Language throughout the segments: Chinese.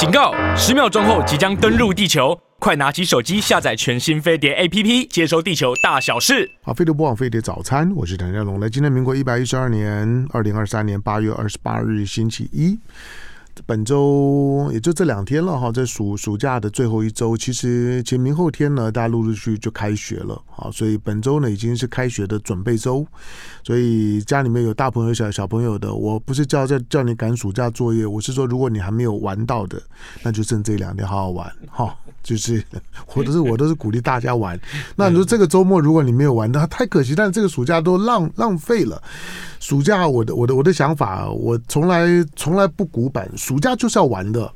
警告！十秒钟后即将登陆地球，快拿起手机下载全新飞碟 APP，接收地球大小事。好，飞碟播报飞碟早餐，我是谭家龙。来，今天民国一百一十二年二零二三年八月二十八日，星期一。本周也就这两天了哈，在暑暑假的最后一周，其实前明后天呢，大家陆陆续续就开学了啊，所以本周呢已经是开学的准备周，所以家里面有大朋友小小朋友的，我不是叫叫叫你赶暑假作业，我是说如果你还没有玩到的，那就剩这两天好好玩哈，就是我都是我都是鼓励大家玩。那你说这个周末如果你没有玩，那太可惜，但是这个暑假都浪浪费了。暑假我的我的我的想法，我从来从来不古板。暑假就是要玩的。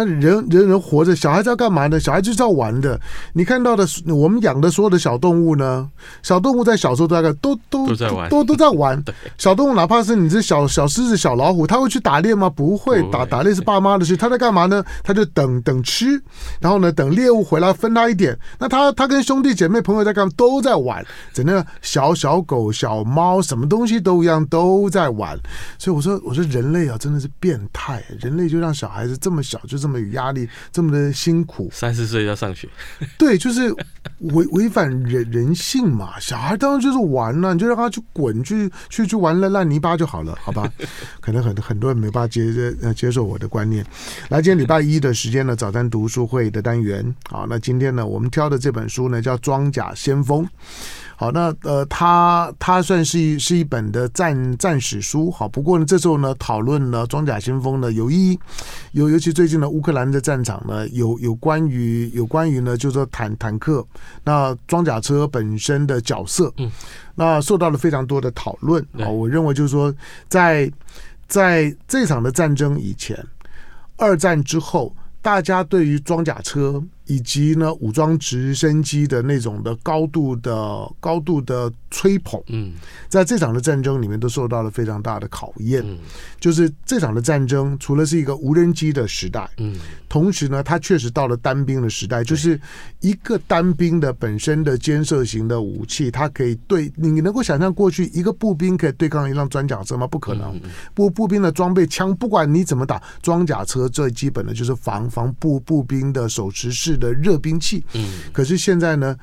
那人人人活着，小孩子要干嘛呢？小孩子就是要玩的。你看到的，我们养的所有的小动物呢？小动物在小时候大概都都都在玩，都都在玩。小动物哪怕是你这小小狮子、小老虎，它会去打猎吗？不会，打打猎是爸妈的事。它在干嘛呢？它就等等吃，然后呢，等猎物回来分它一点。那它它跟兄弟姐妹朋友在干嘛？都在玩。整个小小狗、小猫，什么东西都一样，都在玩。所以我说，我说人类啊，真的是变态。人类就让小孩子这么小就。这么有压力，这么的辛苦，三四岁要上学，对，就是违违反人人性嘛。小孩当然就是玩了，你就让他去滚，去去去玩了烂泥巴就好了，好吧？可能很很多人没办法接接受我的观念。来，今天礼拜一的时间呢，早餐读书会的单元，好，那今天呢，我们挑的这本书呢，叫《装甲先锋》。好，那呃，它它算是一是一本的战战史书。好，不过呢，这时候呢，讨论呢，装甲先锋呢，有一有，尤尤其最近呢乌克兰的战场呢，有有关于有关于呢，就是说坦坦克，那装甲车本身的角色，嗯，那受到了非常多的讨论。啊，我认为就是说，在在这场的战争以前，二战之后，大家对于装甲车。以及呢，武装直升机的那种的高度的高度的吹捧，嗯，在这场的战争里面都受到了非常大的考验。嗯，就是这场的战争，除了是一个无人机的时代，嗯，同时呢，它确实到了单兵的时代，就是一个单兵的本身的肩射型的武器，它可以对你能够想象过去一个步兵可以对抗一辆装甲车吗？不可能。步步兵的装备枪，不管你怎么打，装甲车最基本的就是防防步步兵的手持式的热兵器，嗯，可是现在呢，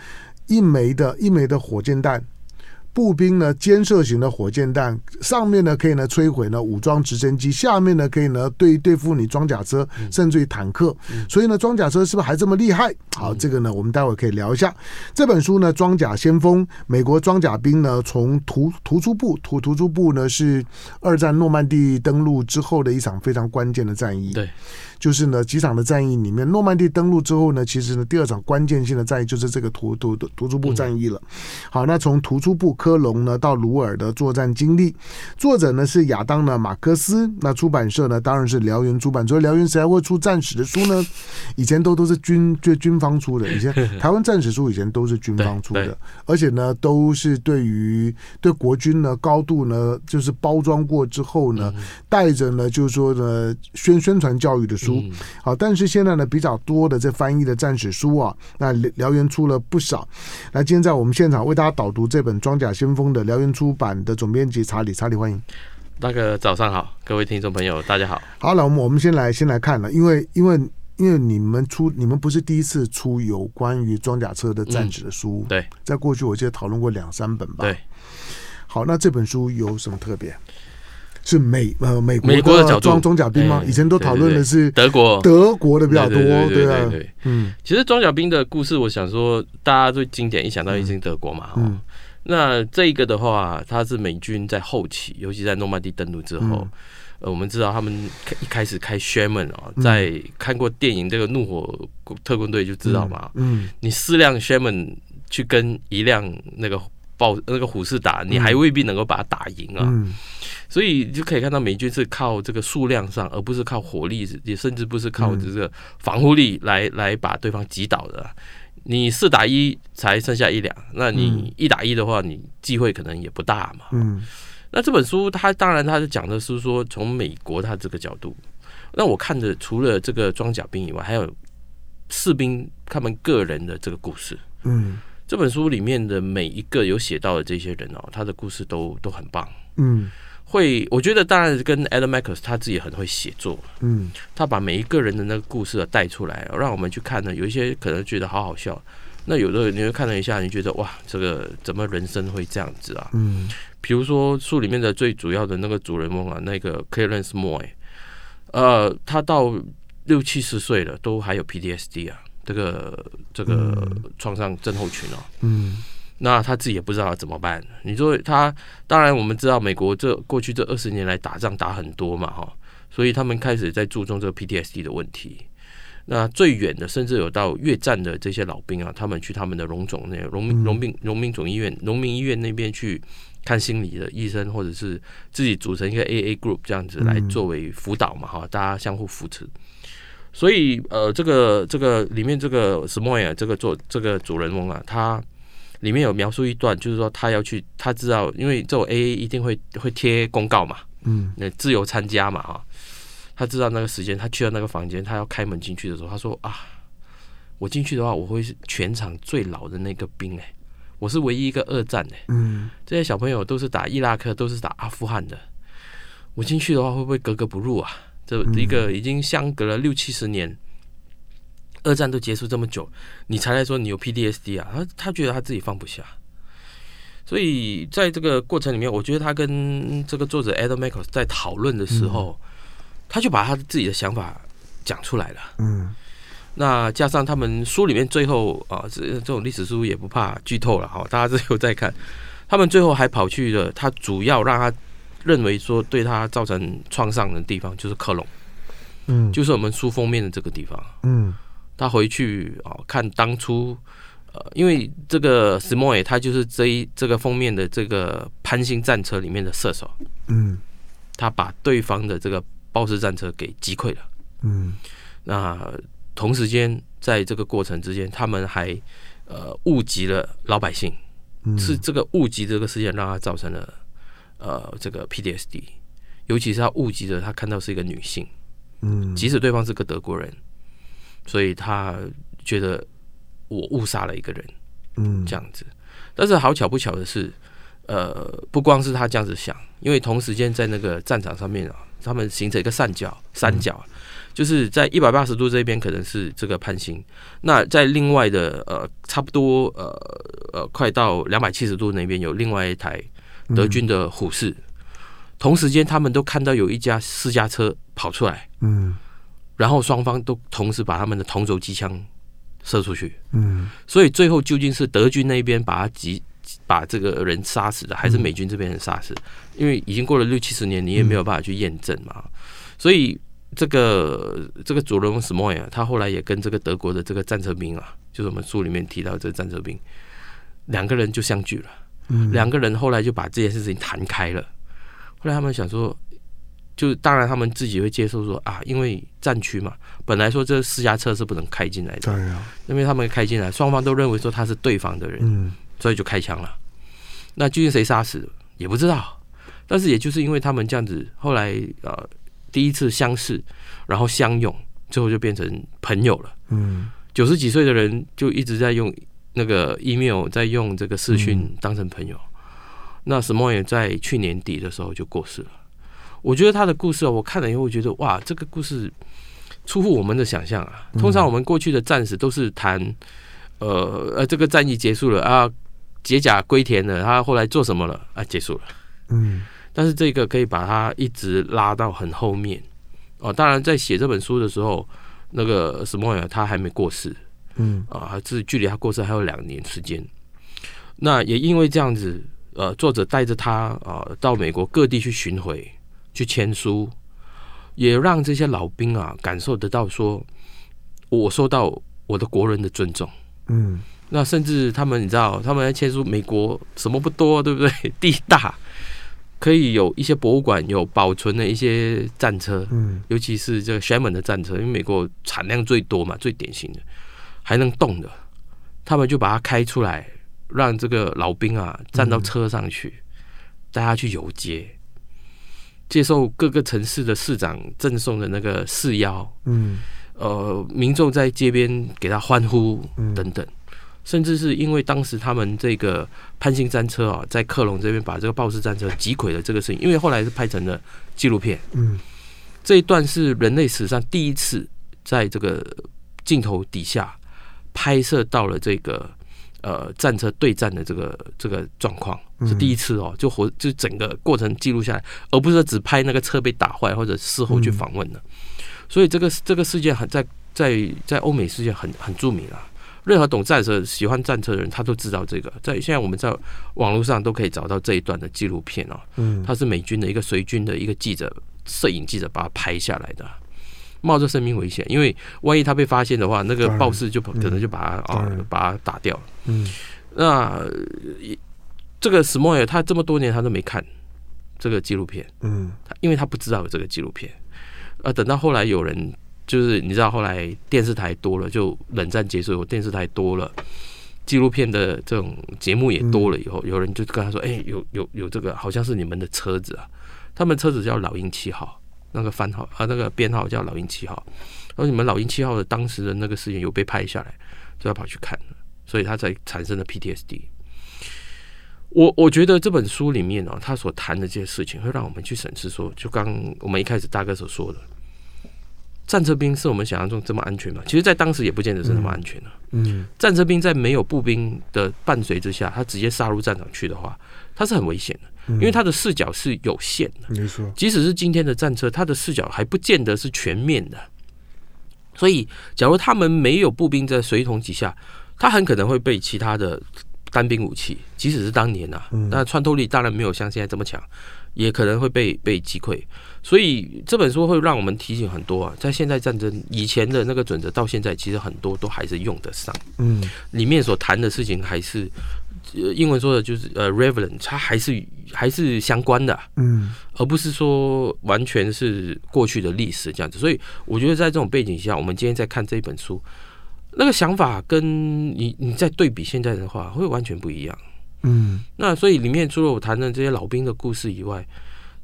一枚的一枚的火箭弹。步兵呢，肩射型的火箭弹，上面呢可以呢摧毁呢武装直升机，下面呢可以呢对对付你装甲车，甚至于坦克。所以呢，装甲车是不是还这么厉害？好，这个呢我们待会可以聊一下。这本书呢，《装甲先锋》，美国装甲兵呢从图图出部图图出部呢是二战诺曼底登陆之后的一场非常关键的战役。对。就是呢，几场的战役里面，诺曼底登陆之后呢，其实呢，第二场关键性的战役就是这个突突突出部战役了。好，那从突出部科隆呢到鲁尔的作战经历，作者呢是亚当呢马克思，那出版社呢当然是辽原出版。所以燎原谁还会出战史的书呢？以前都都是军就军方出的，以前 台湾战史书以前都是军方出的，而且呢都是对于对国军呢高度呢就是包装过之后呢，带着呢就是说呢宣宣传教育的书。书好，但是现在呢比较多的这翻译的战史书啊，那燎原出了不少。那今天在我们现场为大家导读这本《装甲先锋》的燎原出版的总编辑查理，查理欢迎。大哥早上好，各位听众朋友大家好。好了，我们我们先来先来看了，因为因为因为你们出你们不是第一次出有关于装甲车的战史的书，嗯，对，在过去我记得讨论过两三本吧。对，好，那这本书有什么特别？是美呃美国的角装装甲兵吗？以前都讨论的是德国。德国的比较多，对啊，嗯，其实装甲兵的故事，我想说大家最经典一想到一定德国嘛，嗯，那这一个的话，它是美军在后期，尤其在诺曼底登陆之后，呃，我们知道他们一开始开 Sherman 啊，在看过电影这个怒火特工队就知道嘛，嗯，你四辆 Sherman 去跟一辆那个豹那个虎式打，你还未必能够把它打赢啊。所以就可以看到美军是靠这个数量上，而不是靠火力，也甚至不是靠这个防护力来来把对方击倒的。你四打一才剩下一两，那你一打一的话，你机会可能也不大嘛。嗯。那这本书它当然它是讲的是说从美国它这个角度，那我看的除了这个装甲兵以外，还有士兵他们个人的这个故事。嗯。这本书里面的每一个有写到的这些人哦，他的故事都都很棒。嗯。会，我觉得当然跟 Adam Meckers 他自己很会写作，嗯，他把每一个人的那个故事带出来，让我们去看呢。有一些可能觉得好好笑，那有的你会看了一下，你觉得哇，这个怎么人生会这样子啊？嗯，比如说书里面的最主要的那个主人翁啊，那个 Clarence Moy，呃，他到六七十岁了，都还有 PTSD 啊，这个这个创伤症候群哦，嗯。那他自己也不知道怎么办。你说他，当然我们知道美国这过去这二十年来打仗打很多嘛，哈，所以他们开始在注重这个 PTSD 的问题。那最远的，甚至有到越战的这些老兵啊，他们去他们的荣总那荣民荣民荣民总医院、农民医院那边去看心理的医生，或者是自己组成一个 AA group 这样子来作为辅导嘛，哈，大家相互扶持。所以呃，这个这个里面这个 Smoy 这个做这个主人翁啊，他。里面有描述一段，就是说他要去，他知道，因为这种 AA 一定会会贴公告嘛，嗯，那自由参加嘛，哈，他知道那个时间，他去到那个房间，他要开门进去的时候，他说啊，我进去的话，我会是全场最老的那个兵哎，我是唯一一个二战哎，嗯，这些小朋友都是打伊拉克，都是打阿富汗的，我进去的话会不会格格不入啊？这一个已经相隔了六七十年。二战都结束这么久，你才来说你有 PDSD 啊？他他觉得他自己放不下，所以在这个过程里面，我觉得他跟这个作者 Adam Michael 在讨论的时候，嗯、他就把他自己的想法讲出来了。嗯，那加上他们书里面最后啊，这这种历史书也不怕剧透了哈，大家之后再看，他们最后还跑去了他主要让他认为说对他造成创伤的地方，就是克隆，嗯，就是我们书封面的这个地方，嗯。他回去啊，看当初，呃，因为这个 Smoy 他就是这一这个封面的这个潘兴战车里面的射手，嗯，他把对方的这个豹式战车给击溃了，嗯，那同时间在这个过程之间，他们还呃误击了老百姓，是这个误击这个事件让他造成了呃这个 PTSD，尤其是他误击的他看到是一个女性，嗯，即使对方是个德国人。所以他觉得我误杀了一个人，嗯，这样子。但是好巧不巧的是，呃，不光是他这样子想，因为同时间在那个战场上面啊，他们形成一个三角，三角，就是在一百八十度这边可能是这个判刑，那在另外的呃，差不多呃呃，快到两百七十度那边有另外一台德军的虎式，同时间他们都看到有一架私家车跑出来，嗯。然后双方都同时把他们的同轴机枪射出去，嗯，所以最后究竟是德军那边把他击把这个人杀死的，还是美军这边人杀死？因为已经过了六七十年，你也没有办法去验证嘛。所以这个这个主人翁 Smoy 啊，他后来也跟这个德国的这个战车兵啊，就是我们书里面提到这个战车兵，两个人就相聚了，嗯，两个人后来就把这件事情谈开了。后来他们想说。就当然，他们自己会接受说啊，因为战区嘛，本来说这私家车是不能开进来的，对啊，因为他们开进来，双方都认为说他是对方的人，嗯，所以就开枪了。那究竟谁杀死也不知道，但是也就是因为他们这样子，后来呃第一次相识，然后相拥，最后就变成朋友了。嗯，九十几岁的人就一直在用那个 email，在用这个视讯当成朋友。嗯，那 Smoy 也在去年底的时候就过世了。我觉得他的故事，我看了以后，我觉得哇，这个故事出乎我们的想象啊。通常我们过去的战士都是谈，呃呃，这个战役结束了啊，解甲归田了，他后来做什么了啊？结束了。嗯。但是这个可以把他一直拉到很后面哦。当然，在写这本书的时候，那个 Smoy 他还没过世，嗯啊，这距离他过世还有两年时间。那也因为这样子，呃，作者带着他啊到美国各地去巡回。去签书，也让这些老兵啊感受得到说，我受到我的国人的尊重。嗯，那甚至他们你知道，他们在签书，美国什么不多，对不对？地大，可以有一些博物馆有保存的一些战车，嗯，尤其是这个 Sherman 的战车，因为美国产量最多嘛，最典型的还能动的，他们就把它开出来，让这个老兵啊站到车上去，带他去游街。接受各个城市的市长赠送的那个誓邀，嗯，呃，民众在街边给他欢呼等等，甚至是因为当时他们这个潘兴战车啊，在克隆这边把这个豹式战车击溃了这个事情，因为后来是拍成了纪录片，嗯，这一段是人类史上第一次在这个镜头底下拍摄到了这个呃战车对战的这个这个状况，是第一次哦，就活就整个过程记录下来，而不是只拍那个车被打坏或者事后去访问的，所以这个这个事件很在在在欧美世界很很著名啊。任何懂战车、喜欢战车的人，他都知道这个。在现在我们在网络上都可以找到这一段的纪录片哦。嗯，他是美军的一个随军的一个记者、摄影记者把它拍下来的，冒着生命危险，因为万一他被发现的话，那个暴士就可能就把他啊把他打掉了。嗯，那这个史莫尔他这么多年他都没看这个纪录片，嗯，因为他不知道有这个纪录片，呃，等到后来有人。就是你知道，后来电视台多了，就冷战结束以后，电视台多了，纪录片的这种节目也多了以后，有人就跟他说：“哎，有有有这个，好像是你们的车子啊，他们车子叫老鹰七号，那个番号啊，那个编号叫老鹰七号，而你们老鹰七号的当时的那个事件有被拍下来，就要跑去看，所以他才产生了 PTSD。我我觉得这本书里面哦，他所谈的这些事情，会让我们去审视说，就刚我们一开始大哥所说的。战车兵是我们想象中这么安全吗？其实，在当时也不见得是那么安全的。嗯，战车兵在没有步兵的伴随之下，他直接杀入战场去的话，他是很危险的，因为他的视角是有限的。没错，即使是今天的战车，他的视角还不见得是全面的。所以，假如他们没有步兵在随同几下，他很可能会被其他的单兵武器，即使是当年啊，那穿透力当然没有像现在这么强。也可能会被被击溃，所以这本书会让我们提醒很多啊，在现代战争以前的那个准则，到现在其实很多都还是用得上。嗯，里面所谈的事情还是，呃，英文说的就是呃，relevant，它还是还是相关的。嗯，而不是说完全是过去的历史这样子。所以我觉得在这种背景下，我们今天在看这一本书，那个想法跟你你在对比现在的话，会完全不一样。嗯，那所以里面除了我谈的这些老兵的故事以外，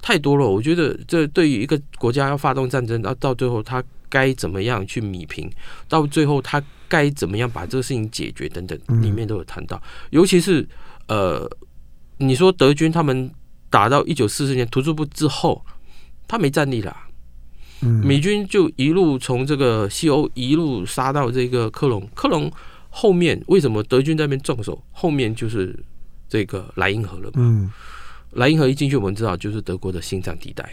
太多了。我觉得这对于一个国家要发动战争，到到最后他该怎么样去米平，到最后他该怎么样把这个事情解决等等，里面都有谈到。尤其是呃，你说德军他们打到一九四四年突出部之后，他没战力了，美军就一路从这个西欧一路杀到这个科隆，科隆后面为什么德军在那边重手？后面就是。这个莱茵河了嘛？莱茵河一进去，我们知道就是德国的心脏地带。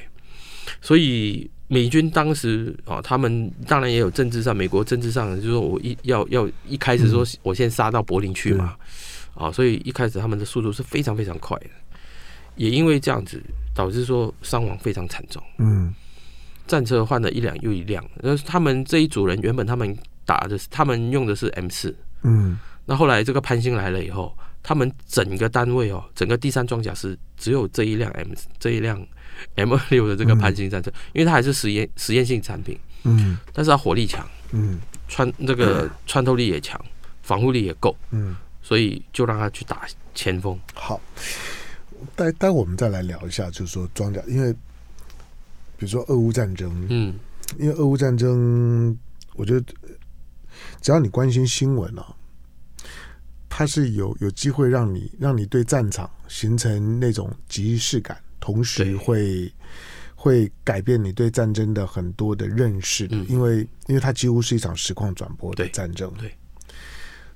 所以美军当时啊，他们当然也有政治上，美国政治上就是说我一要要一开始说我先杀到柏林去嘛，啊，所以一开始他们的速度是非常非常快的。也因为这样子，导致说伤亡非常惨重。嗯，战车换了一辆又一辆。那他们这一组人原本他们打的是，他们用的是 M 四。嗯，那后来这个潘兴来了以后。他们整个单位哦，整个第三装甲师只有这一辆 M 这一辆 M 二六的这个潘兴战车，嗯、因为它还是实验实验性产品，嗯，但是它火力强，嗯，穿这个 穿透力也强，防护力也够，嗯，所以就让他去打前锋。好，待待会我们再来聊一下，就是说装甲，因为比如说俄乌战争，嗯，因为俄乌战争，我觉得只要你关心新闻啊。它是有有机会让你让你对战场形成那种即视感，同时会会改变你对战争的很多的认识的，因为因为它几乎是一场实况转播的战争。对，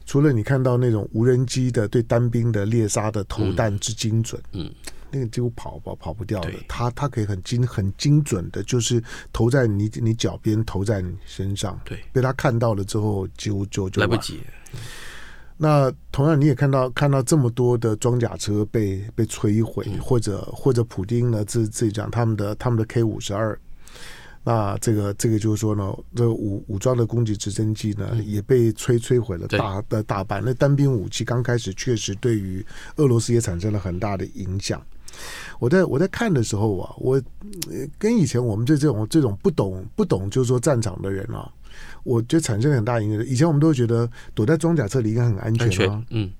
除了你看到那种无人机的对单兵的猎杀的投弹之精准，嗯，那个几乎跑跑跑不掉的，它它可以很精很精准的，就是投在你你脚边，投在你身上，对，被他看到了之后，几乎就就来不及。那同样，你也看到看到这么多的装甲车被被摧毁，或者或者普丁呢自自己讲他们的他们的 K 五十二，那这个这个就是说呢，这个武武装的攻击直升机呢也被摧摧毁了大的大半。那单兵武器刚开始确实对于俄罗斯也产生了很大的影响。我在我在看的时候啊，我跟以前我们这这种这种不懂不懂就是说战场的人啊。我觉得产生很大影响。以前我们都会觉得躲在装甲车里应该很安全啊，嗯，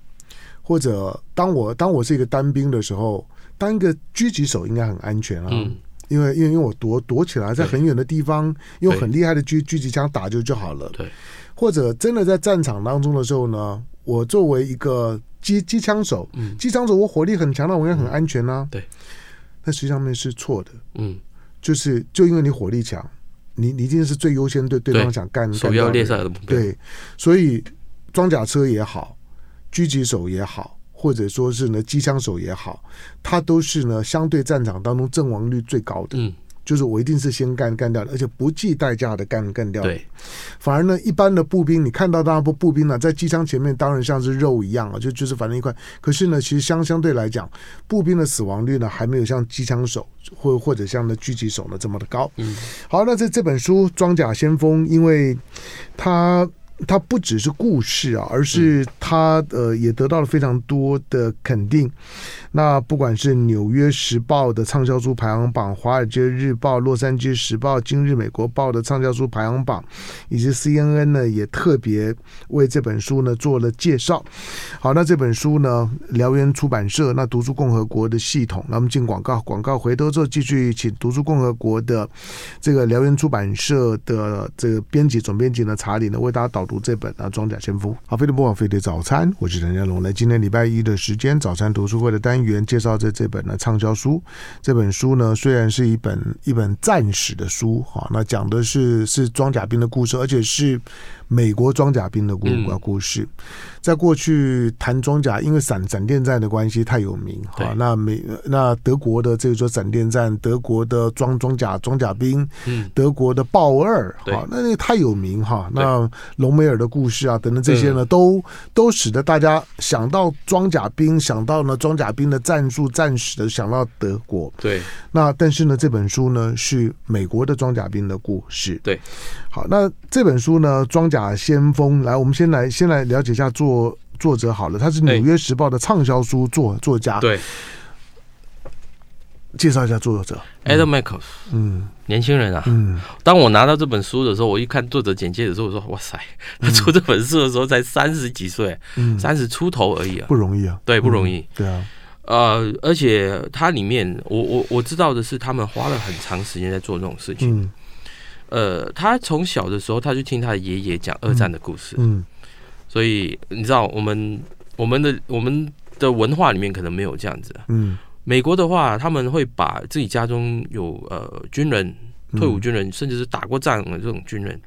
或者当我当我是一个单兵的时候，当一个狙击手应该很安全啊，嗯，因为因为因为我躲躲起来，在很远的地方用很厉害的狙狙击枪打就就好了，对。或者真的在战场当中的时候呢，我作为一个机机枪手，嗯，机枪手我火力很强，那我应该很安全啊。对，那实际上面是错的。嗯，就是就因为你火力强，你你一定是最优先对对方想干首要猎杀的目标。对，所以装甲车也好，狙击手也好，或者说是呢机枪手也好，他都是呢相对战场当中阵亡率最高的。嗯。就是我一定是先干干掉的，而且不计代价的干干掉。对，反而呢，一般的步兵，你看到当然不步兵呢，在机枪前面当然像是肉一样啊，就就是反正一块。可是呢，其实相相对来讲，步兵的死亡率呢，还没有像机枪手或或者像那狙击手呢这么的高。嗯，好，那这这本书《装甲先锋》，因为它。它不只是故事啊，而是它呃也得到了非常多的肯定。那不管是《纽约时报》的畅销书排行榜，《华尔街日报》、《洛杉矶时报》、《今日美国报》的畅销书排行榜，以及 CNN 呢也特别为这本书呢做了介绍。好，那这本书呢，燎原出版社那读书共和国的系统，那我们进广告，广告回头之后继续请读书共和国的这个燎原出版社的这个编辑总编辑呢查理呢为大家导。读这本啊，《装甲先锋》。好，飞碟播网，飞碟早餐，我是陈家龙。来，今天礼拜一的时间，早餐读书会的单元，介绍这这本呢畅销书。这本书呢，虽然是一本一本战史的书，哈，那讲的是是装甲兵的故事，而且是。美国装甲兵的故故事，在过去谈装甲，因为闪闪电战的关系太有名哈。那美那德国的这个说闪电战，德国的装装甲装甲兵，德国的豹二，哈，那那太有名哈。那隆美尔的故事啊，等等这些呢，都都使得大家想到装甲兵，想到呢装甲兵的战术战史的，想到德国。对。那但是呢，这本书呢是美国的装甲兵的故事。对。好，那这本书呢装。甲先锋，来，我们先来先来了解一下作作者好了，他是《纽约时报》的畅销书作作家。对，介绍一下作者。Adam Michaels，嗯，年轻人啊，嗯，当我拿到这本书的时候，我一看作者简介的时候，我说哇塞，他出这本书的时候才三十几岁，嗯，三十出头而已啊，不容易啊，对，不容易，嗯、对啊，呃，而且它里面，我我我知道的是，他们花了很长时间在做这种事情。嗯呃，他从小的时候，他就听他的爷爷讲二战的故事，嗯，所以你知道，我们我们的我们的文化里面可能没有这样子，嗯，美国的话，他们会把自己家中有呃军人、退伍军人，甚至是打过仗的这种军人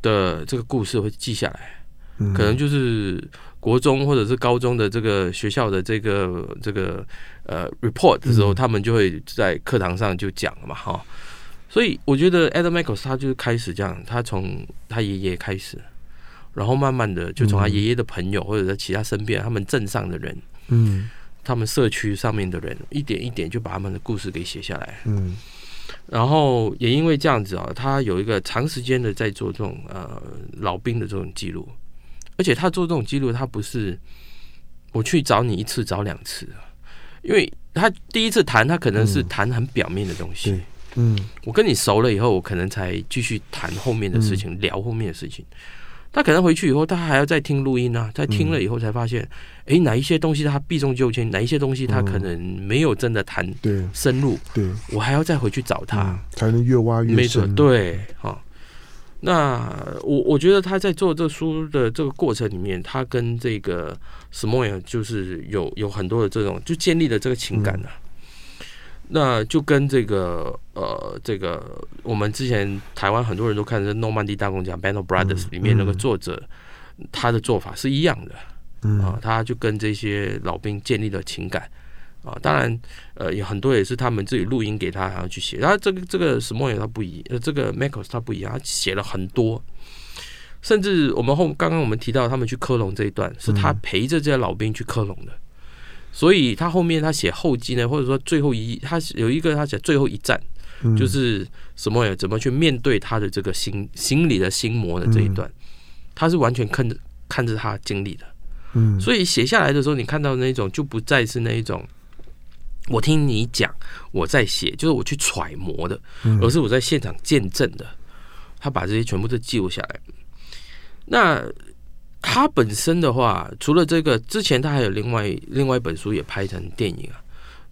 的这个故事会记下来，可能就是国中或者是高中的这个学校的这个这个呃 report 的时候，他们就会在课堂上就讲了嘛，哈。所以我觉得 Adam Michaels 他就是开始这样，他从他爷爷开始，然后慢慢的就从他爷爷的朋友或者在其他身边他们镇上的人，嗯，他们社区上面的人一点一点就把他们的故事给写下来，嗯，然后也因为这样子啊，他有一个长时间的在做这种呃老兵的这种记录，而且他做这种记录，他不是我去找你一次找两次，因为他第一次谈他可能是谈很表面的东西。嗯，我跟你熟了以后，我可能才继续谈后面的事情，嗯、聊后面的事情。他可能回去以后，他还要再听录音啊，在听了以后才发现，哎、嗯，哪一些东西他避重就轻，哪一些东西他可能没有真的谈深入。对，我还要再回去找他，嗯、才能越挖越深。没错，对，好。那我我觉得他在做这书的这个过程里面，他跟这个 Smoyer 就是有有很多的这种，就建立了这个情感的、啊。嗯那就跟这个呃，这个我们之前台湾很多人都看的《诺曼底大公讲》（Band of Brothers） 里面那个作者，他的做法是一样的啊，他就跟这些老兵建立了情感啊。当然，呃，有很多也是他们自己录音给他，然后去写。然后这个这个什么也他不一，呃，这个 Meckles 他不一样，他写了很多，甚至我们后刚刚我们提到他们去克隆这一段，是他陪着这些老兵去克隆的。所以他后面他写后记呢，或者说最后一，他有一个他写最后一战，嗯、就是什么呀？怎么去面对他的这个心心理的心魔的这一段，嗯、他是完全看着看着他经历的。嗯，所以写下来的时候，你看到那种就不再是那一种，我听你讲我在写，就是我去揣摩的，而是我在现场见证的。他把这些全部都记录下来。那。他本身的话，除了这个之前，他还有另外另外一本书也拍成电影啊，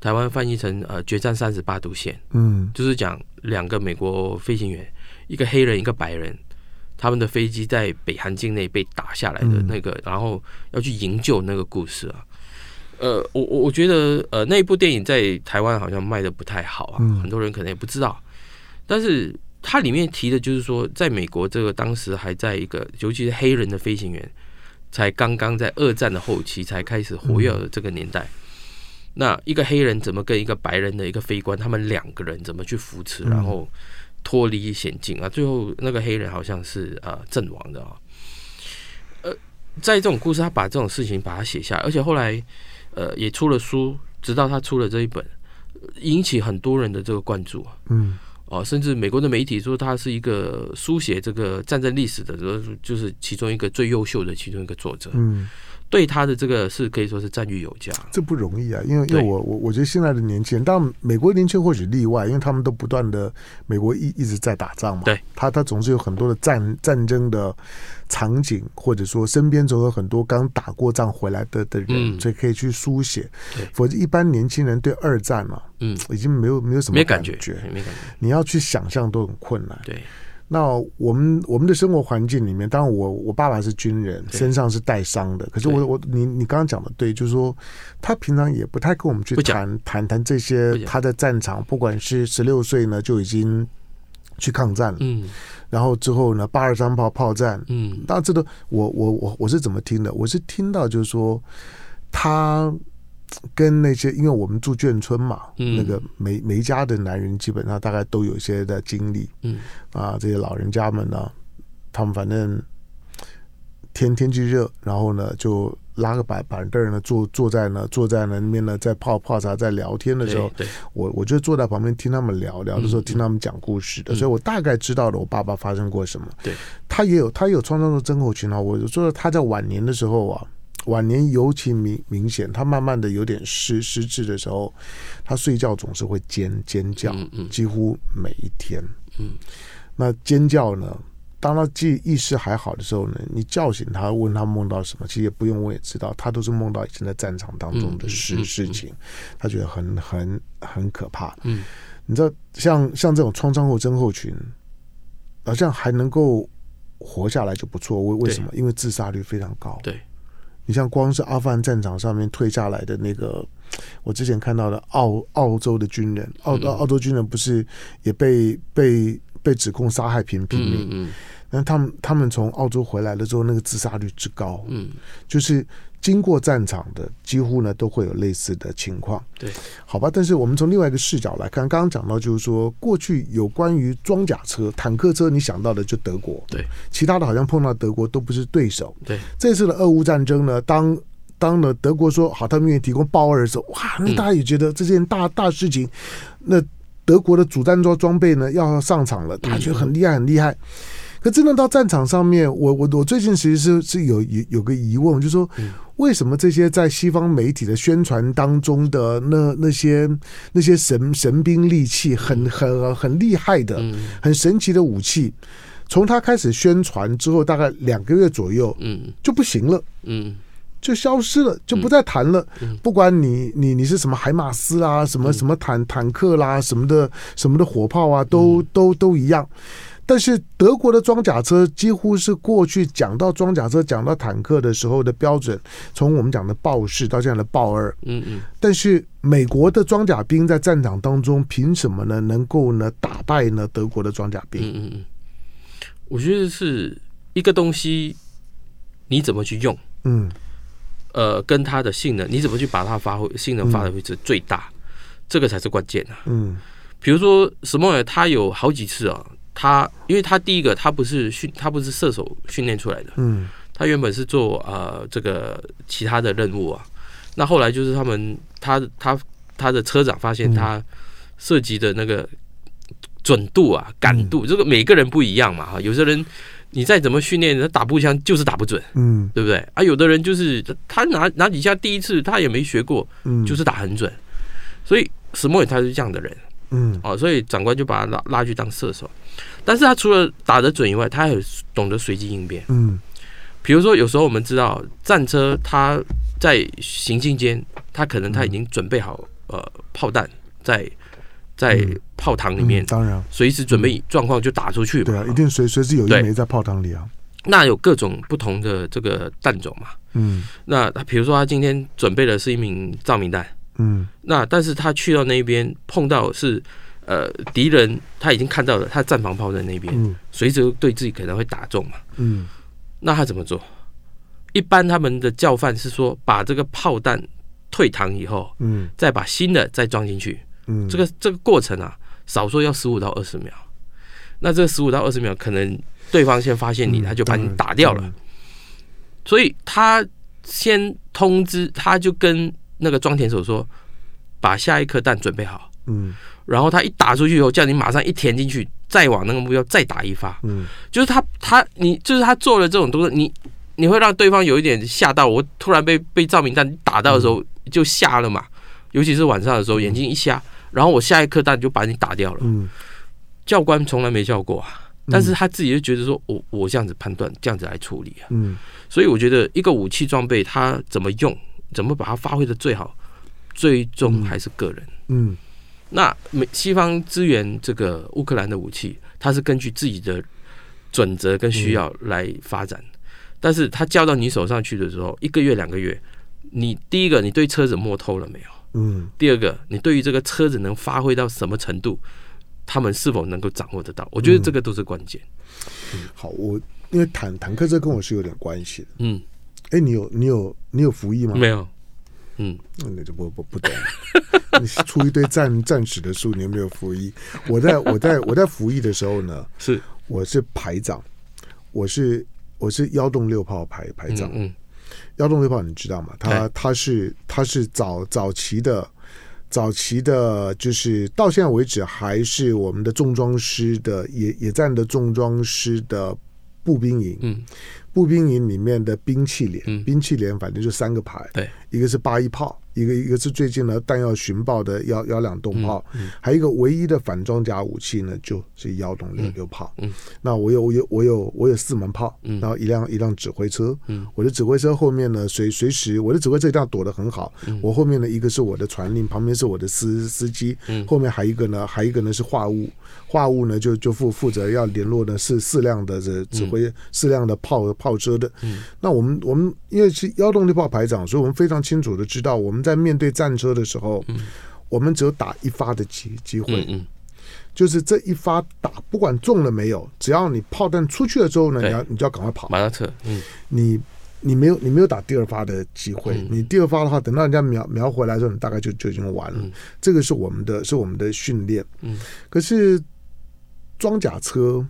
台湾翻译成呃《决战三十八度线》，嗯，就是讲两个美国飞行员，一个黑人，一个白人，他们的飞机在北韩境内被打下来的那个，嗯、然后要去营救那个故事啊。呃，我我我觉得呃那一部电影在台湾好像卖的不太好啊，嗯、很多人可能也不知道。但是它里面提的就是说，在美国这个当时还在一个，尤其是黑人的飞行员，才刚刚在二战的后期才开始活跃的这个年代。嗯那一个黑人怎么跟一个白人的一个非官，他们两个人怎么去扶持，然后脱离险境啊？最后那个黑人好像是呃阵亡的啊。呃，在这种故事，他把这种事情把它写下来，而且后来呃也出了书，直到他出了这一本，引起很多人的这个关注啊。嗯，哦，甚至美国的媒体说他是一个书写这个战争历史的，就是其中一个最优秀的其中一个作者。嗯。对他的这个是可以说是赞誉有加，这不容易啊！因为因为我我我觉得现在的年轻人，当然美国年轻人或许例外，因为他们都不断的美国一一直在打仗嘛，对，他他总是有很多的战战争的场景，或者说身边总有很多刚打过仗回来的的人，嗯、所以可以去书写。对，否则一般年轻人对二战嘛，嗯，已经没有没有什么感觉，没感觉，没感觉，你要去想象都很困难。对。那我们我们的生活环境里面，当然我我爸爸是军人，身上是带伤的。可是我我你你刚刚讲的对，就是说他平常也不太跟我们去谈谈谈这些他在战场，不管是十六岁呢就已经去抗战了，嗯，然后之后呢八二三炮炮战，嗯，当然这都我我我我是怎么听的？我是听到就是说他。跟那些，因为我们住眷村嘛，嗯、那个每每一家的男人基本上大概都有一些的经历，嗯。啊，这些老人家们呢，他们反正天天气热，然后呢就拉个板板凳呢坐坐在呢坐在那边呢，在泡泡茶在聊天的时候，我我就坐在旁边听他们聊聊的时候，听他们讲故事的，嗯、所以我大概知道了我爸爸发生过什么。对，他也有他也有创伤的症候群啊，我就说他在晚年的时候啊。晚年尤其明明显，他慢慢的有点失失智的时候，他睡觉总是会尖尖叫，几乎每一天。嗯，那尖叫呢？当他记意识还好的时候呢，你叫醒他，问他梦到什么，其实也不用我也知道，他都是梦到以前在战场当中的事事情，他觉得很很很可怕。嗯，你知道，像像这种创伤后症候群，好像还能够活下来就不错。为为什么？因为自杀率非常高。对。你像光是阿富汗战场上面退下来的那个，我之前看到的澳澳洲的军人，澳澳洲军人不是也被被被指控杀害平平民？嗯，那他们他们从澳洲回来了之后，那个自杀率之高，嗯，就是。经过战场的几乎呢都会有类似的情况，对，好吧。但是我们从另外一个视角来看，刚刚讲到就是说，过去有关于装甲车、坦克车，你想到的就德国，对，其他的好像碰到德国都不是对手，对。这次的俄乌战争呢，当当了德国说好，他们愿意提供豹二的时候，哇，那大家也觉得这件大大事情，那德国的主战装装备呢要上场了，大家觉得很厉害，很厉害。可真的到战场上面，我我我最近其实是是有有有个疑问，就是说，为什么这些在西方媒体的宣传当中的那那些那些神神兵利器，很很很厉害的、很神奇的武器，从他开始宣传之后，大概两个月左右，嗯，就不行了，嗯，就消失了，就不再谈了。不管你你你是什么海马斯啦，什么什么坦坦克啦，什么的什么的火炮啊，都都都一样。但是德国的装甲车几乎是过去讲到装甲车、讲到坦克的时候的标准，从我们讲的豹式到现在的豹二，嗯嗯。但是美国的装甲兵在战场当中凭什么呢？能够呢打败呢德国的装甲兵？嗯嗯。我觉得是一个东西，你怎么去用？嗯。呃，跟它的性能，你怎么去把它发挥性能发挥至最大？这个才是关键啊。嗯。比如说史默尔，他有好几次啊。他，因为他第一个，他不是训，他不是射手训练出来的，嗯，他原本是做呃这个其他的任务啊。那后来就是他们，他他他的车长发现他涉及的那个准度啊、感度，这个每个人不一样嘛，哈，有些人你再怎么训练，他打步枪就是打不准，嗯，对不对？啊，有的人就是他拿拿几下，第一次他也没学过，嗯，就是打很准。所以史莫尔他是这样的人，嗯，哦，所以长官就把他拉拉去当射手。但是他除了打得准以外，他还懂得随机应变。嗯，比如说有时候我们知道战车，它在行进间，他可能他已经准备好呃炮弹在在炮膛里面，当然随时准备状况就打出去嘛。对啊，一定随随时有一枚在炮膛里啊。那有各种不同的这个弹种嘛。嗯，那他比如说他今天准备的是一名照明弹。嗯，那但是他去到那边碰到是呃敌人，他已经看到了他战防炮在那边，随时对自己可能会打中嘛。嗯，那他怎么做？一般他们的教范是说，把这个炮弹退膛以后，嗯，再把新的再装进去。嗯，这个这个过程啊，少说要十五到二十秒。那这个十五到二十秒，可能对方先发现你，他就把你打掉了。所以他先通知，他就跟那个装填手说，把下一颗弹准备好。嗯，然后他一打出去以后，叫你马上一填进去，再往那个目标再打一发。嗯，就是他他你就是他做了这种动作，你你会让对方有一点吓到。我突然被被照明弹打到的时候就吓了嘛，尤其是晚上的时候眼睛一瞎，然后我下一颗弹就把你打掉了。嗯，教官从来没教过啊，但是他自己就觉得说我我这样子判断，这样子来处理啊。嗯，所以我觉得一个武器装备它怎么用，怎么把它发挥的最好，最终还是个人。嗯。那美西方支援这个乌克兰的武器，它是根据自己的准则跟需要来发展。但是它交到你手上去的时候，一个月两个月，你第一个你对车子摸透了没有？嗯。第二个，你对于这个车子能发挥到什么程度，他们是否能够掌握得到？我觉得这个都是关键。嗯。好，我因为坦坦克车跟我是有点关系的。嗯。哎，你有你有你有服役吗？没有。嗯，那你就不不不懂。你出一堆战战史的书，你有没有服役？我在我在我在服役的时候呢，是我是排长，我是我是幺洞六炮排排长。嗯，幺洞六炮你知道吗？他他是他是早早期的早期的，就是到现在为止还是我们的重装师的野野战的重装师的步兵营。嗯。步兵营里面的兵器连，嗯、兵器连反正就三个排，对，一个是八一炮，一个一个是最近呢弹药巡爆的幺幺两洞炮，嗯嗯、还有一个唯一的反装甲武器呢，就是幺洞六六炮。嗯。嗯、那我有我有我有我有四门炮，嗯、然后一辆一辆指挥车，嗯、我的指挥车后面呢随随时我的指挥车一定要躲得很好，嗯、我后面呢一个是我的传令，旁边是我的司司机，嗯、后面还一个呢还一个呢是话务。话务呢，就就负负责要联络的是四辆的这指挥、嗯、四辆的炮炮车的。嗯，那我们我们因为是幺洞六炮排长，所以我们非常清楚的知道，我们在面对战车的时候，嗯、我们只有打一发的机机会。就是这一发打，不管中了没有，只要你炮弹出去了之后呢，你要你就要赶快跑，马上撤。嗯，你。你没有，你没有打第二发的机会。嗯、你第二发的话，等到人家瞄瞄回来的时候，你大概就就已经完了。嗯、这个是我们的，是我们的训练。嗯，可是装甲车，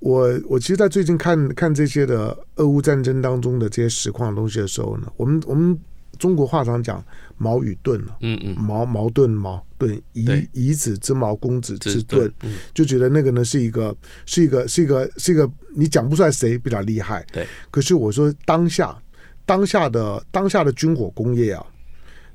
我我其实，在最近看看这些的俄乌战争当中的这些实况的东西的时候呢，我们我们。中国话常讲矛与盾了，嗯嗯，矛矛盾矛盾，以以子之矛，攻子之盾，嗯、就觉得那个呢是一个是一个是一个是一个，你讲不出来谁比较厉害，对。可是我说当下当下的当下的军火工业啊，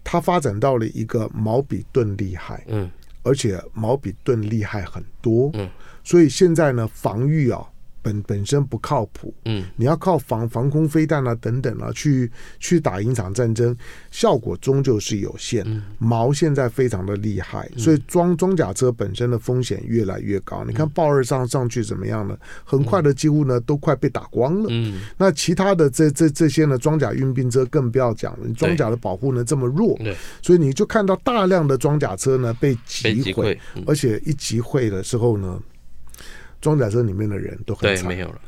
它发展到了一个矛比盾厉害，嗯，而且矛比盾厉害很多，嗯，所以现在呢防御啊。本本身不靠谱，嗯，你要靠防防空飞弹啊等等啊，去去打一场战争，效果终究是有限。嗯、矛现在非常的厉害，所以装装甲车本身的风险越来越高。嗯、你看豹二上上去怎么样呢？很快的，几乎呢都快被打光了。嗯，那其他的这这这些呢，装甲运兵车更不要讲了。你装甲的保护呢这么弱，对，所以你就看到大量的装甲车呢被击毁，嗯、而且一击毁的时候呢。装甲车里面的人都很惨，没有了，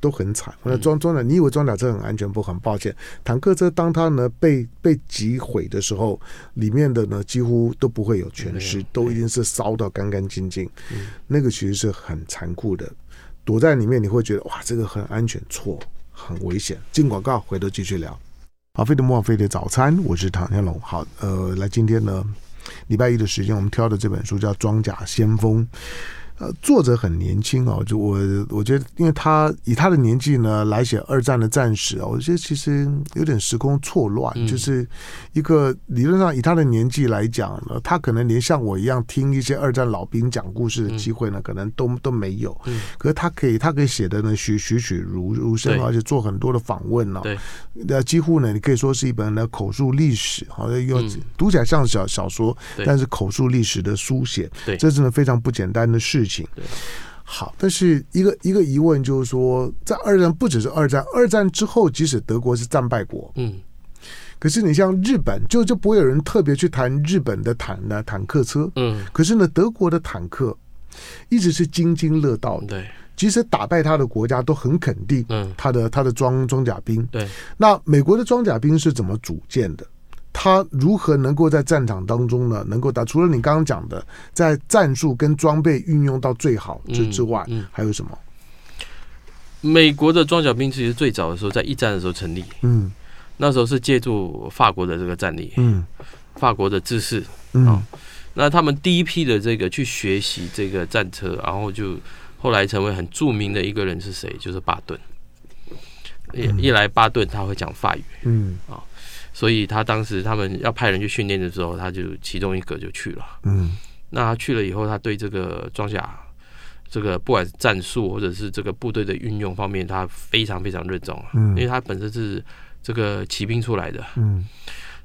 都很惨。那装装甲，你以为装甲车很安全不？很抱歉，坦克车当它呢被被击毁的时候，里面的呢几乎都不会有全尸，都一定是烧到干干净净。那个其实是很残酷的。躲在里面你会觉得哇，这个很安全，错，很危险。进广告，回头继续聊。好，飞碟魔法飞碟早餐，我是唐天龙。好，呃，来今天呢礼拜一的时间，我们挑的这本书叫《装甲先锋》。呃，作者很年轻哦，就我我觉得，因为他以他的年纪呢来写二战的战史啊，我觉得其实有点时空错乱，嗯、就是一个理论上以他的年纪来讲呢，他可能连像我一样听一些二战老兵讲故事的机会呢，嗯、可能都都没有。嗯、可是他可以，他可以写的呢栩栩栩如如生，而且做很多的访问呢。对，那几乎呢，你可以说是一本呢口述历史，好像又读起来像小小说，但是口述历史的书写，对，这是呢非常不简单的事。事情。好，但是一个一个疑问就是说，在二战不只是二战，二战之后，即使德国是战败国，嗯，可是你像日本，就就不会有人特别去谈日本的坦呢坦克车，嗯，可是呢，德国的坦克一直是津津乐道的，对，即使打败他的国家都很肯定，嗯，他的他的装装甲兵，对，那美国的装甲兵是怎么组建的？他如何能够在战场当中呢？能够打？除了你刚刚讲的，在战术跟装备运用到最好之之外，嗯嗯、还有什么？美国的装甲兵其实最早的时候在一战的时候成立，嗯，那时候是借助法国的这个战力，嗯，法国的制式，嗯、哦，那他们第一批的这个去学习这个战车，然后就后来成为很著名的一个人是谁？就是巴顿。一、嗯、一来巴顿他会讲法语，嗯啊。哦所以他当时他们要派人去训练的时候，他就其中一个就去了。嗯，那他去了以后，他对这个装甲，这个不管是战术或者是这个部队的运用方面，他非常非常热衷。嗯，因为他本身是这个骑兵出来的。嗯，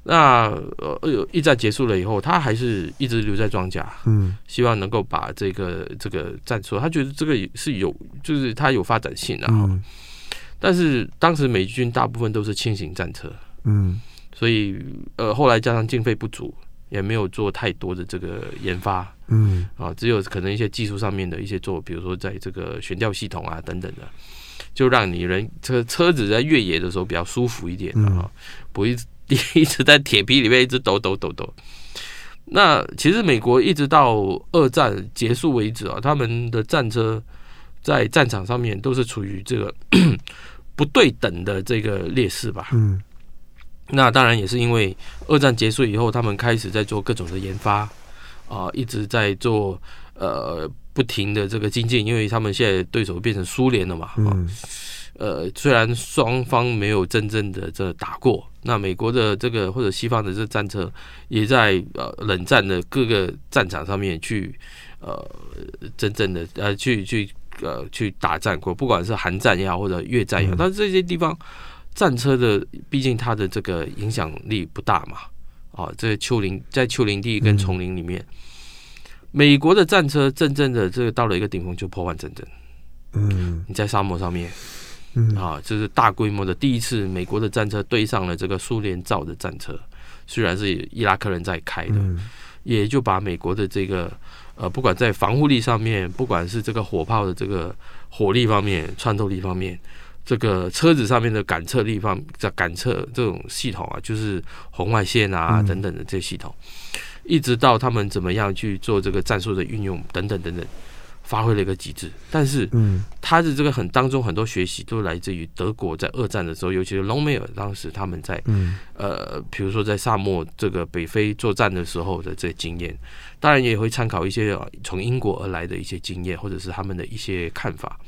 那呃，一战结束了以后，他还是一直留在装甲。嗯，希望能够把这个这个战术，他觉得这个是有，就是他有发展性的。嗯，但是当时美军大部分都是轻型战车。嗯。所以，呃，后来加上经费不足，也没有做太多的这个研发，嗯，啊，只有可能一些技术上面的一些做，比如说在这个悬吊系统啊等等的，就让你人车车子在越野的时候比较舒服一点啊，不一直 一直在铁皮里面一直抖抖抖抖。那其实美国一直到二战结束为止啊，他们的战车在战场上面都是处于这个 不对等的这个劣势吧，嗯。那当然也是因为二战结束以后，他们开始在做各种的研发，啊、呃，一直在做呃不停的这个精进，因为他们现在对手变成苏联了嘛，嗯，呃，虽然双方没有真正的这打过，那美国的这个或者西方的这战车也在呃冷战的各个战场上面去呃真正的呃去去呃去打战过，不管是韩战也好或者越战也好，嗯、但是这些地方。战车的，毕竟它的这个影响力不大嘛，啊，这丘陵在丘陵地跟丛林里面，嗯、美国的战车真正的这个到了一个顶峰就破万战争，嗯，你在沙漠上面，嗯。啊，这、就是大规模的第一次，美国的战车对上了这个苏联造的战车，虽然是伊拉克人在开的，嗯、也就把美国的这个呃，不管在防护力上面，不管是这个火炮的这个火力方面、穿透力方面。这个车子上面的感测地方，在感测这种系统啊，就是红外线啊等等的这些系统，嗯、一直到他们怎么样去做这个战术的运用等等等等，发挥了一个极致。但是，嗯，他的这个很当中很多学习都来自于德国在二战的时候，尤其是隆美尔当时他们在，嗯、呃，比如说在沙漠这个北非作战的时候的这些经验，当然也会参考一些从英国而来的一些经验，或者是他们的一些看法。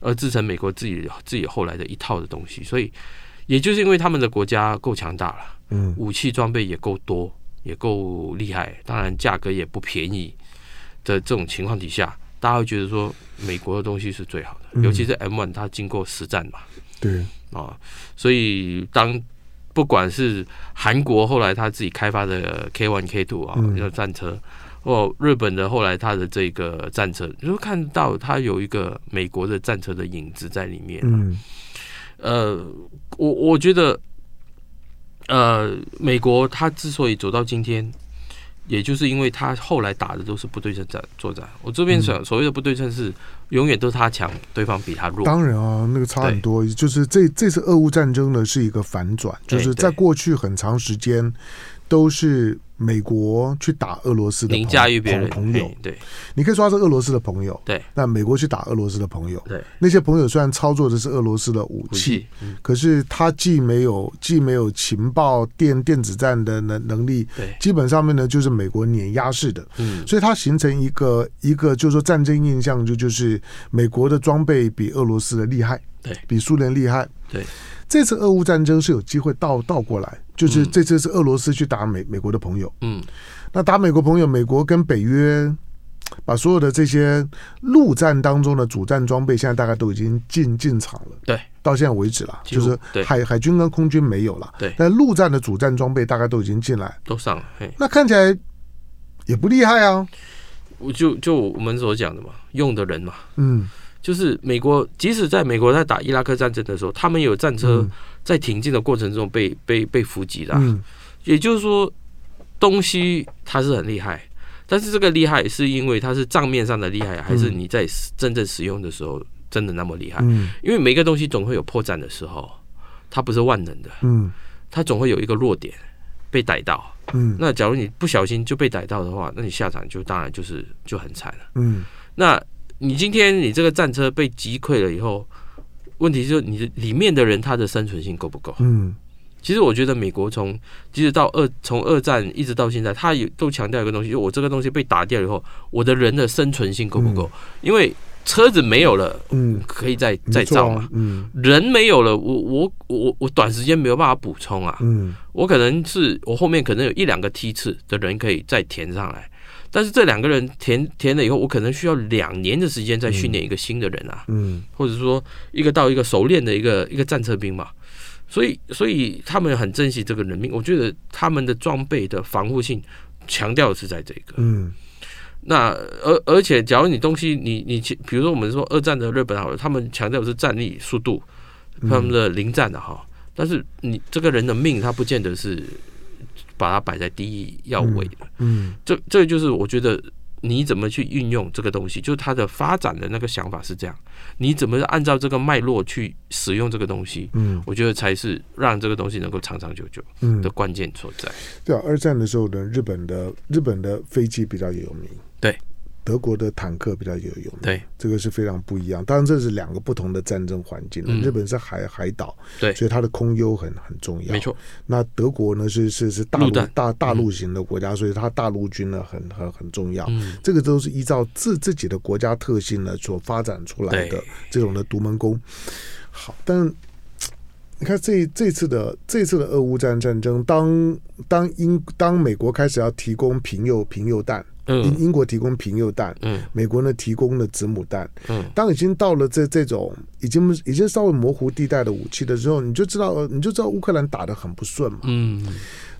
而制成美国自己自己后来的一套的东西，所以也就是因为他们的国家够强大了，嗯，武器装备也够多，也够厉害，当然价格也不便宜的这种情况底下，大家会觉得说美国的东西是最好的，嗯、尤其是 M1，它经过实战嘛，对。啊，所以当不管是韩国后来他自己开发的 K1、K2 啊，那个战车。哦，日本的后来他的这个战车，你会看到他有一个美国的战车的影子在里面。嗯，呃，我我觉得，呃，美国他之所以走到今天，也就是因为他后来打的都是不对称战作战。我这边所所谓的不对称是永远都是他强，对方比他弱。当然啊，那个差很多。就是这这次俄乌战争呢是一个反转，就是在过去很长时间都是。美国去打俄罗斯的凌驾于别人朋友，对，你可以说他是俄罗斯的朋友，对。那美国去打俄罗斯的朋友，对，那些朋友虽然操作的是俄罗斯的武器，可是他既没有既没有情报电电子战的能能力，对，基本上面呢就是美国碾压式的，嗯，所以它形成一个一个就是说战争印象就就是美国的装备比俄罗斯的厉害，对，比苏联厉害，对。这次俄乌战争是有机会倒倒过来，就是这次是俄罗斯去打美美国的朋友，嗯，那打美国朋友，美国跟北约把所有的这些陆战当中的主战装备，现在大概都已经进进场了，对，到现在为止了，就是海海军跟空军没有了，对，但陆战的主战装备大概都已经进来，都上了，那看起来也不厉害啊，我就就我们所讲的嘛，用的人嘛，嗯。就是美国，即使在美国在打伊拉克战争的时候，他们有战车在挺进的过程中被被被伏击的。嗯，也就是说，东西它是很厉害，但是这个厉害是因为它是账面上的厉害，还是你在真正使用的时候真的那么厉害？嗯，因为每个东西总会有破绽的时候，它不是万能的。嗯，它总会有一个弱点被逮到。嗯，那假如你不小心就被逮到的话，那你下场就当然就是就很惨了。嗯，那。你今天你这个战车被击溃了以后，问题就是你的里面的人他的生存性够不够？嗯，其实我觉得美国从即使到二从二战一直到现在，他也都强调一个东西，就我这个东西被打掉以后，我的人的生存性够不够？因为车子没有了，嗯，可以再再造嘛，嗯，人没有了，我我我我短时间没有办法补充啊，嗯，我可能是我后面可能有一两个梯次的人可以再填上来。但是这两个人填填了以后，我可能需要两年的时间再训练一个新的人啊，嗯，或者说一个到一个熟练的一个一个战车兵嘛，所以所以他们很珍惜这个人命。我觉得他们的装备的防护性强调的是在这个，嗯，那而而且假如你东西你你比如说我们说二战的日本好了，他们强调的是战力速度，他们的临战的哈，但是你这个人的命他不见得是。把它摆在第一要位的，嗯，这这就是我觉得你怎么去运用这个东西，就是它的发展的那个想法是这样，你怎么按照这个脉络去使用这个东西，嗯，我觉得才是让这个东西能够长长久久的关键所在。对啊，二战的时候呢，日本的日本的飞机比较有名，对。德国的坦克比较有用，对，这个是非常不一样。当然，这是两个不同的战争环境。嗯、日本是海海岛，对，所以它的空优很很重要。没错。那德国呢是是是大陆大大陆型的国家，嗯、所以它大陆军呢很很很重要。嗯、这个都是依照自自己的国家特性呢所发展出来的这种的独门功。好，但你看这这次的这次的俄乌战战争，当当英当美国开始要提供平诱平诱弹。英英国提供平诱弹，嗯，美国呢提供了子母弹，嗯，当已经到了这这种已经已经稍微模糊地带的武器的时候，你就知道你就知道乌克兰打得很不顺嘛，嗯，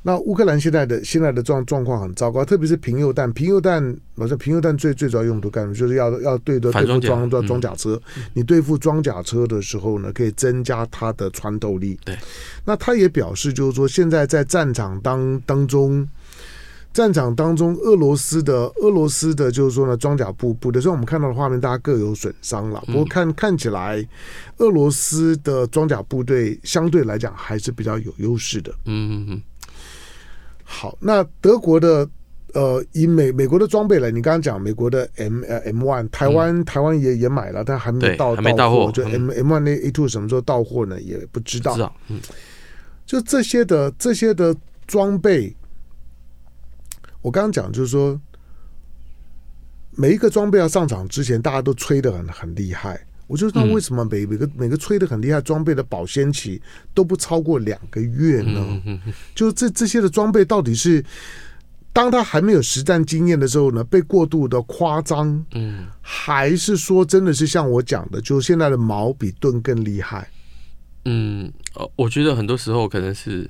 那乌克兰现在的现在的状状况很糟糕，特别是平诱弹，平诱弹，我说平诱弹最最主要用途干什么？就是要要对的对付装装装甲车，嗯、你对付装甲车的时候呢，可以增加它的穿透力，对，那他也表示就是说，现在在战场当当中。战场当中，俄罗斯的俄罗斯的，就是说呢，装甲部部的，所以我们看到的画面，大家各有损伤了。不过看看起来，俄罗斯的装甲部队相对来讲还是比较有优势的。嗯嗯嗯。好，那德国的呃，以美美国的装备来，你刚刚讲美国的 M 呃 M one，台湾台湾也也买了，但还没到还没到货。就 M M one 那 A two 什么时候到货呢？也不知道。嗯。就这些的这些的装备。我刚刚讲就是说，每一个装备要上场之前，大家都吹得很很厉害。我就知道为什么每每个每个吹的很厉害装备的保鲜期都不超过两个月呢？就这这些的装备到底是当他还没有实战经验的时候呢，被过度的夸张，嗯，还是说真的是像我讲的，就是现在的矛比盾更厉害？嗯，哦，我觉得很多时候可能是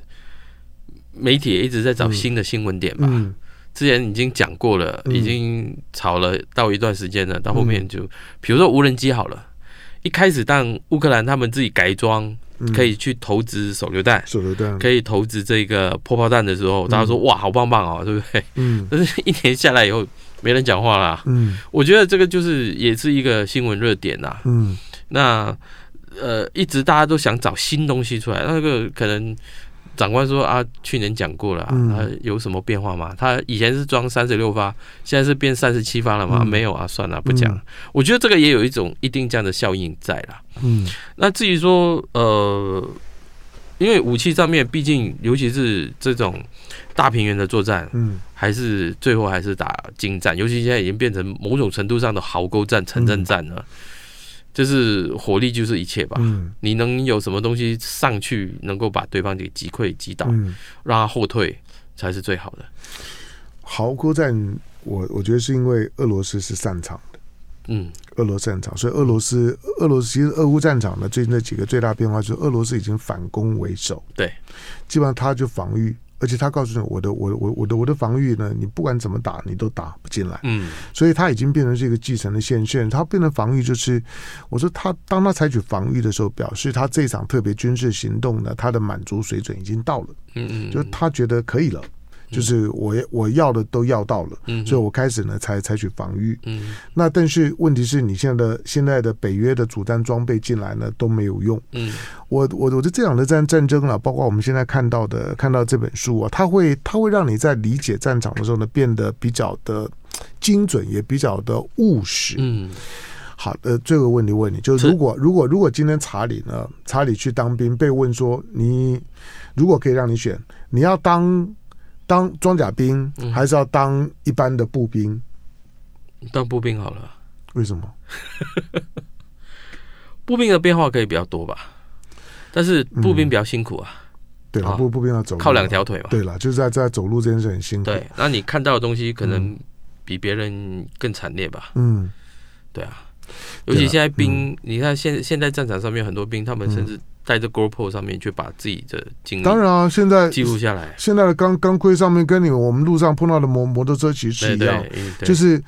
媒体也一直在找新的新闻点吧。嗯嗯之前已经讲过了，已经吵了到一段时间了，到后面就，比如说无人机好了，一开始当乌克兰他们自己改装，可以去投掷手榴弹，手榴弹可以投掷这个破炮弹的时候，大家说哇，好棒棒哦，对不对？嗯。但是一年下来以后，没人讲话了。嗯。我觉得这个就是也是一个新闻热点呐。嗯。那呃，一直大家都想找新东西出来，那个可能。长官说啊，去年讲过了，嗯、他有什么变化吗？他以前是装三十六发，现在是变三十七发了吗？嗯、没有啊，算了，不讲。嗯、我觉得这个也有一种一定这样的效应在啦。嗯，那至于说呃，因为武器上面，毕竟尤其是这种大平原的作战，嗯，还是最后还是打精战，尤其现在已经变成某种程度上的壕沟战、城镇战了。嗯就是火力就是一切吧，嗯，你能有什么东西上去能够把对方给击溃击倒，嗯，让他后退才是最好的。壕沟战，我我觉得是因为俄罗斯是擅长的，嗯，俄罗斯擅长，所以俄罗斯俄罗斯其实俄乌战场呢最近这几个最大变化就是俄罗斯已经反攻为守，对，基本上他就防御。而且他告诉你，我的我我我的我的防御呢，你不管怎么打，你都打不进来。嗯，所以他已经变成是一个继承的线线。他变成防御就是，我说他当他采取防御的时候，表示他这场特别军事行动呢，他的满足水准已经到了。嗯嗯，就他觉得可以了。就是我我要的都要到了，嗯、所以我开始呢才采取防御。嗯，那但是问题是你现在的现在的北约的主战装备进来呢都没有用。嗯，我我我的这样的战战争啊，包括我们现在看到的看到这本书啊，它会它会让你在理解战场的时候呢变得比较的精准，也比较的务实。嗯，好的，最后问题问你，就是如果如果如果今天查理呢，查理去当兵，被问说你如果可以让你选，你要当。当装甲兵还是要当一般的步兵？嗯、当步兵好了。为什么？步兵的变化可以比较多吧，但是步兵比较辛苦啊。嗯、对了，步步兵要走，靠两条腿嘛。对了，就是在在走路这件事很辛苦。对，那你看到的东西可能比别人更惨烈吧？嗯，对啊。尤其现在兵，嗯、你看现现在战场上面很多兵，他们甚至、嗯。在这 GoPro 上面去把自己的经历，当然啊，现在记录下来。现在的钢钢盔上面跟你们我们路上碰到的摩摩托车其实是一样，就是。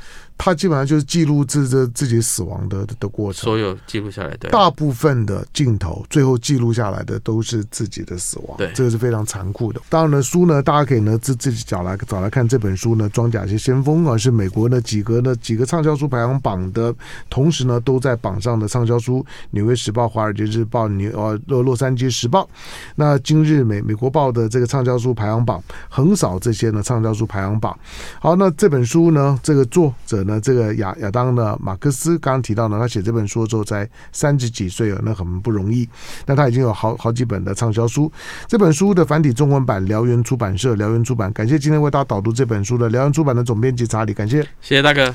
他基本上就是记录自这自己死亡的的过程，所有记录下来的。大部分的镜头最后记录下来的都是自己的死亡，对，这个是非常残酷的。当然呢，书呢，大家可以呢自自己找来找来看这本书呢，《装甲些先锋》啊，是美国呢几个呢几个畅销书排行榜的，同时呢都在榜上的畅销书，《纽约时报》、《华尔街日报》、纽呃洛洛杉矶时报，那今日美美国报的这个畅销书排行榜横扫这些呢畅销书排行榜。好，那这本书呢，这个作者呢。这个亚亚当的马克思刚刚提到呢，他写这本书之后才三十几岁啊，那很不容易。那他已经有好好几本的畅销书。这本书的繁体中文版，辽源出版社，辽源出版。感谢今天为大家导读这本书的辽源出版的总编辑查理，感谢，谢谢大哥。